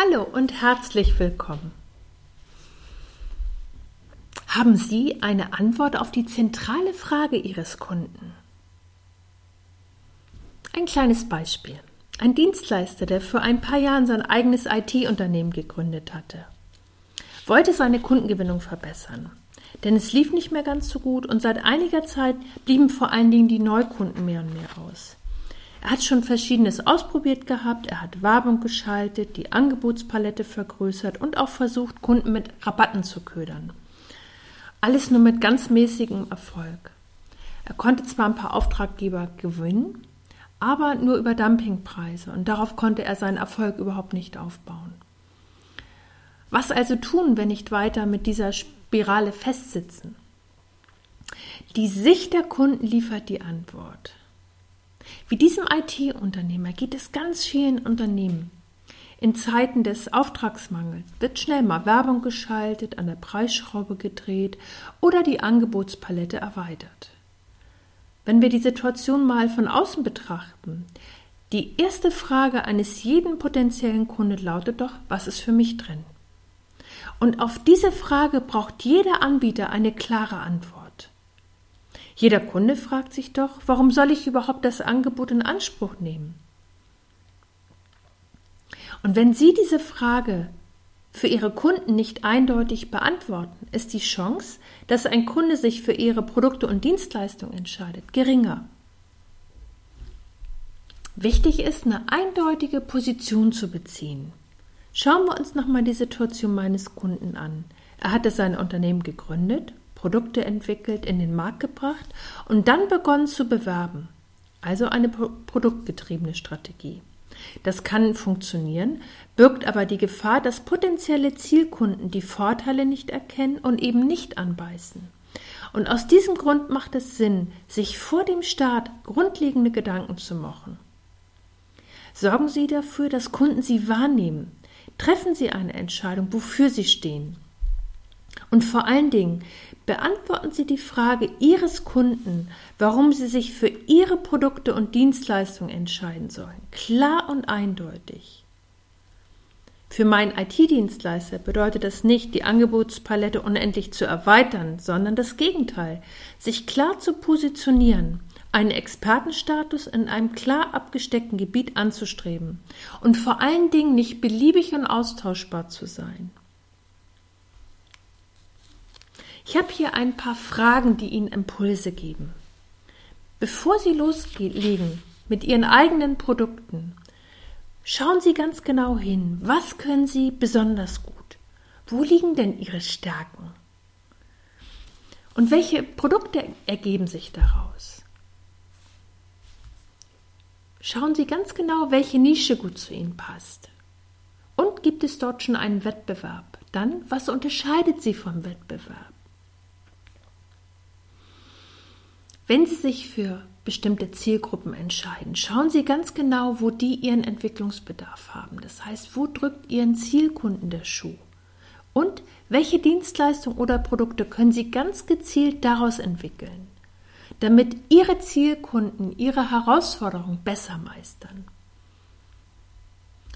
Hallo und herzlich willkommen. Haben Sie eine Antwort auf die zentrale Frage Ihres Kunden? Ein kleines Beispiel. Ein Dienstleister, der vor ein paar Jahren sein eigenes IT-Unternehmen gegründet hatte, wollte seine Kundengewinnung verbessern. Denn es lief nicht mehr ganz so gut und seit einiger Zeit blieben vor allen Dingen die Neukunden mehr und mehr aus. Er hat schon Verschiedenes ausprobiert gehabt, er hat Werbung geschaltet, die Angebotspalette vergrößert und auch versucht, Kunden mit Rabatten zu ködern. Alles nur mit ganz mäßigem Erfolg. Er konnte zwar ein paar Auftraggeber gewinnen, aber nur über Dumpingpreise und darauf konnte er seinen Erfolg überhaupt nicht aufbauen. Was also tun, wenn nicht weiter mit dieser Spirale festsitzen? Die Sicht der Kunden liefert die Antwort. Wie diesem IT-Unternehmer geht es ganz vielen Unternehmen. In Zeiten des Auftragsmangels wird schnell mal Werbung geschaltet, an der Preisschraube gedreht oder die Angebotspalette erweitert. Wenn wir die Situation mal von außen betrachten, die erste Frage eines jeden potenziellen Kunden lautet doch, was ist für mich drin? Und auf diese Frage braucht jeder Anbieter eine klare Antwort. Jeder Kunde fragt sich doch, warum soll ich überhaupt das Angebot in Anspruch nehmen? Und wenn Sie diese Frage für Ihre Kunden nicht eindeutig beantworten, ist die Chance, dass ein Kunde sich für Ihre Produkte und Dienstleistungen entscheidet, geringer. Wichtig ist, eine eindeutige Position zu beziehen. Schauen wir uns nochmal die Situation meines Kunden an. Er hatte sein Unternehmen gegründet Produkte entwickelt, in den Markt gebracht und dann begonnen zu bewerben. Also eine produktgetriebene Strategie. Das kann funktionieren, birgt aber die Gefahr, dass potenzielle Zielkunden die Vorteile nicht erkennen und eben nicht anbeißen. Und aus diesem Grund macht es Sinn, sich vor dem Start grundlegende Gedanken zu machen. Sorgen Sie dafür, dass Kunden Sie wahrnehmen. Treffen Sie eine Entscheidung, wofür Sie stehen. Und vor allen Dingen beantworten Sie die Frage Ihres Kunden, warum Sie sich für Ihre Produkte und Dienstleistungen entscheiden sollen. Klar und eindeutig. Für meinen IT-Dienstleister bedeutet das nicht, die Angebotspalette unendlich zu erweitern, sondern das Gegenteil, sich klar zu positionieren, einen Expertenstatus in einem klar abgesteckten Gebiet anzustreben und vor allen Dingen nicht beliebig und austauschbar zu sein. Ich habe hier ein paar Fragen, die Ihnen Impulse geben. Bevor Sie loslegen mit Ihren eigenen Produkten, schauen Sie ganz genau hin, was können Sie besonders gut? Wo liegen denn Ihre Stärken? Und welche Produkte ergeben sich daraus? Schauen Sie ganz genau, welche Nische gut zu Ihnen passt. Und gibt es dort schon einen Wettbewerb? Dann, was unterscheidet Sie vom Wettbewerb? Wenn Sie sich für bestimmte Zielgruppen entscheiden, schauen Sie ganz genau, wo die ihren Entwicklungsbedarf haben. Das heißt, wo drückt Ihren Zielkunden der Schuh? Und welche Dienstleistungen oder Produkte können Sie ganz gezielt daraus entwickeln, damit Ihre Zielkunden ihre Herausforderungen besser meistern?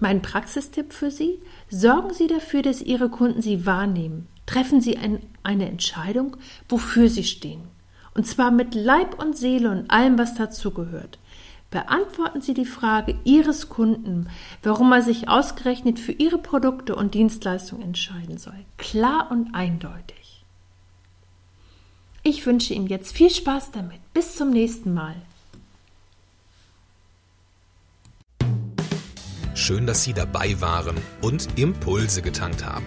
Mein Praxistipp für Sie, sorgen Sie dafür, dass Ihre Kunden Sie wahrnehmen. Treffen Sie ein, eine Entscheidung, wofür Sie stehen. Und zwar mit Leib und Seele und allem, was dazugehört. Beantworten Sie die Frage Ihres Kunden, warum er sich ausgerechnet für Ihre Produkte und Dienstleistungen entscheiden soll. Klar und eindeutig. Ich wünsche Ihnen jetzt viel Spaß damit. Bis zum nächsten Mal. Schön, dass Sie dabei waren und Impulse getankt haben.